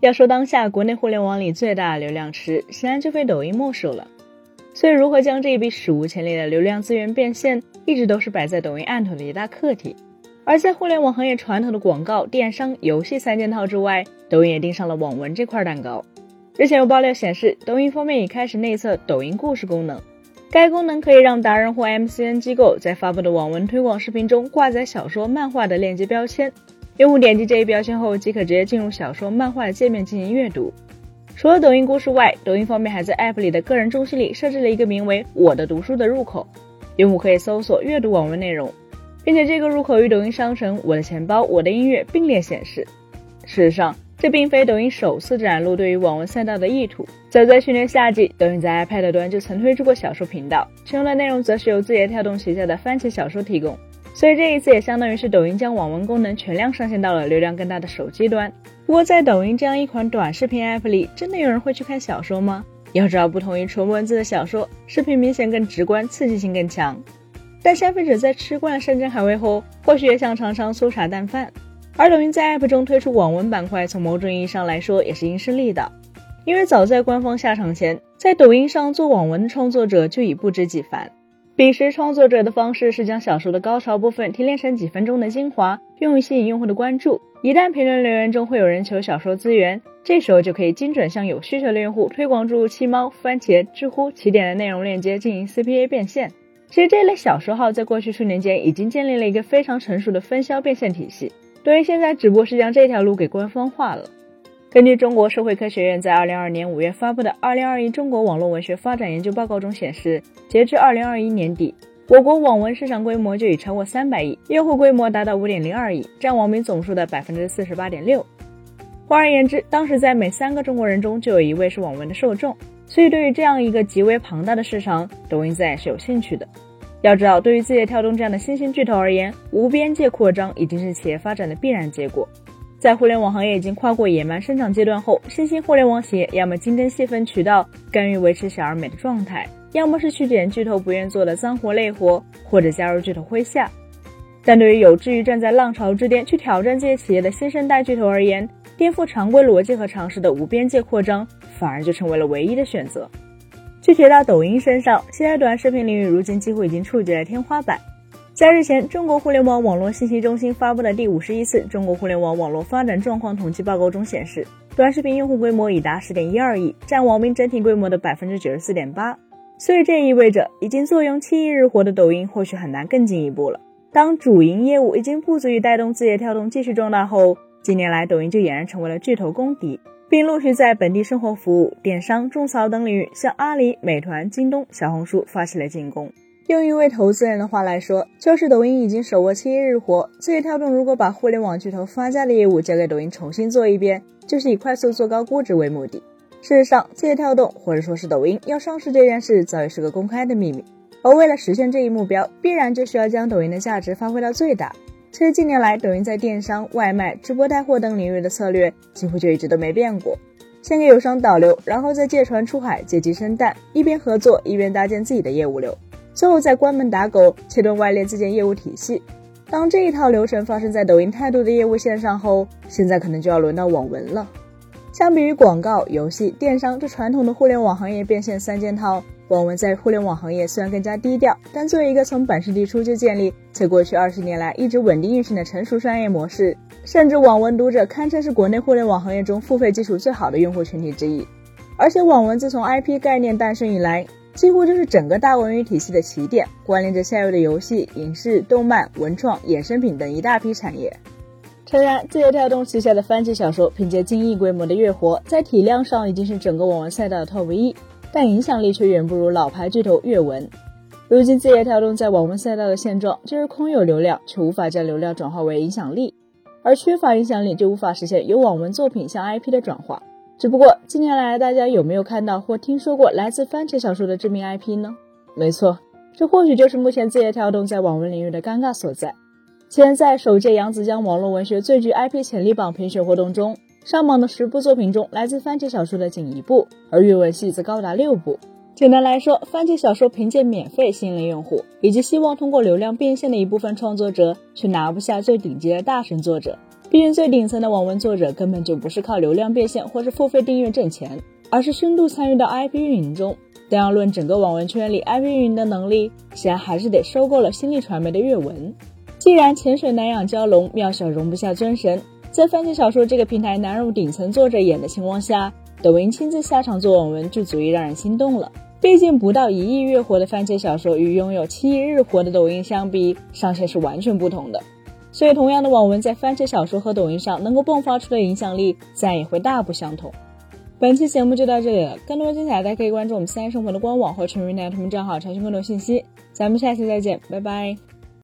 要说当下国内互联网里最大的流量池，显然就非抖音莫属了。所以，如何将这一笔史无前例的流量资源变现，一直都是摆在抖音案头的一大课题。而在互联网行业传统的广告、电商、游戏三件套之外，抖音也盯上了网文这块蛋糕。日前有爆料显示，抖音方面已开始内测抖音故事功能，该功能可以让达人或 MCN 机构在发布的网文推广视频中挂载小说、漫画的链接标签。用户点击这一标签后，即可直接进入小说、漫画的界面进行阅读。除了抖音故事外，抖音方面还在 App 里的个人中心里设置了一个名为“我的读书”的入口，用户可以搜索阅读网文内容，并且这个入口与抖音商城、我的钱包、我的音乐并列显示。事实上，这并非抖音首次展露对于网文赛道的意图。早在去年夏季，抖音在 iPad 端就曾推出过小说频道，其中的内容则是由字节跳动旗下的番茄小说提供。所以这一次也相当于是抖音将网文功能全量上线到了流量更大的手机端。不过在抖音这样一款短视频 app 里，真的有人会去看小说吗？要知道，不同于纯文字的小说，视频明显更直观，刺激性更强。但消费者在吃惯山珍海味后，或许也想尝尝粗茶淡饭。而抖音在 app 中推出网文板块，从某种意义上来说也是因势利导，因为早在官方下场前，在抖音上做网文的创作者就已不知几番。彼时，创作者的方式是将小说的高潮部分提炼成几分钟的精华，用于吸引用户的关注。一旦评论留言中会有人求小说资源，这时候就可以精准向有需求的用户推广注入七猫、番茄、知乎、起点的内容链接进行 CPA 变现。其实这类小说号在过去数年间已经建立了一个非常成熟的分销变现体系，对于现在只不过是将这条路给官方化了。根据中国社会科学院在二零二二年五月发布的《二零二一中国网络文学发展研究报告》中显示，截至二零二一年底，我国网文市场规模就已超过三百亿，用户规模达到五点零二亿，占网民总数的百分之四十八点六。换而言之，当时在每三个中国人中就有一位是网文的受众。所以，对于这样一个极为庞大的市场，抖音自然是有兴趣的。要知道，对于字节跳动这样的新兴巨头而言，无边界扩张已经是企业发展的必然结果。在互联网行业已经跨过野蛮生长阶段后，新兴互联网企业要么精争细分渠道，甘于维持小而美的状态，要么是去捡巨头不愿做的脏活累活，或者加入巨头麾下。但对于有志于站在浪潮之巅去挑战这些企业的新生代巨头而言，颠覆常规逻辑和常识的无边界扩张，反而就成为了唯一的选择。具体到抖音身上，现在短视频领域如今几乎已经触及了天花板。在日前，中国互联网网络信息中心发布的第五十一次中国互联网网络发展状况统计报告中显示，短视频用户规模已达十点一二亿，占网民整体规模的百分之九十四点八。所以这意味着，已经坐拥七亿日活的抖音或许很难更进一步了。当主营业务已经不足以带动字节跳动继续壮大后，近年来抖音就俨然成为了巨头公敌，并陆续在本地生活服务、电商、种草等领域向阿里、美团、京东、小红书发起了进攻。用一位投资人的话来说，就是抖音已经手握七亿日活，字节跳动如果把互联网巨头发家的业务交给抖音重新做一遍，就是以快速做高估值为目的。事实上，字节跳动或者说是抖音要上市这件事早已是个公开的秘密，而为了实现这一目标，必然就需要将抖音的价值发挥到最大。其实近年来，抖音在电商、外卖、直播带货等领域的策略几乎就一直都没变过，先给友商导流，然后再借船出海，借鸡生蛋，一边合作一边搭建自己的业务流。最后再关门打狗，切断外链自建业务体系。当这一套流程发生在抖音态度的业务线上后，现在可能就要轮到网文了。相比于广告、游戏、电商这传统的互联网行业变现三件套，网文在互联网行业虽然更加低调，但作为一个从本世纪初就建立且过去二十年来一直稳定运行的成熟商业模式，甚至网文读者堪称是国内互联网行业中付费基础最好的用户群体之一。而且网文自从 IP 概念诞生以来，几乎就是整个大文娱体系的起点，关联着下游的游戏、影视、动漫、文创、衍生品等一大批产业。诚然，字节跳动旗下的番茄小说凭借近亿规模的月活，在体量上已经是整个网文赛道的 top 一，但影响力却远不如老牌巨头阅文。如今，字节跳动在网文赛道的现状就是空有流量，却无法将流量转化为影响力，而缺乏影响力就无法实现由网文作品向 IP 的转化。只不过近年来，大家有没有看到或听说过来自番茄小说的知名 IP 呢？没错，这或许就是目前字节跳动在网文领域的尴尬所在。前在首届扬子江网络文学最具 IP 潜力榜评选活动中，上榜的十部作品中，来自番茄小说的仅一部，而阅文系则高达六部。简单来说，番茄小说凭借免费吸引了用户，以及希望通过流量变现的一部分创作者，却拿不下最顶级的大神作者。毕竟最顶层的网文作者根本就不是靠流量变现或是付费订阅挣钱，而是深度参与到 IP 运营中。但要论整个网文圈里 IP 运营的能力，显然还是得收购了新力传媒的阅文。既然潜水难养蛟龙，庙小容不下尊神，在番茄小说这个平台难入顶层作者眼的情况下，抖音亲自下场做网文就足以让人心动了。毕竟不到一亿月活的番茄小说与拥有七亿日活的抖音相比，上限是完全不同的。所以，同样的网文在番茄小说和抖音上能够迸发出的影响力，自然也会大不相同。本期节目就到这里了，更多精彩大家可以关注我们三生活的官网或全民奶同名账号查询更多信息。咱们下期再见，拜拜。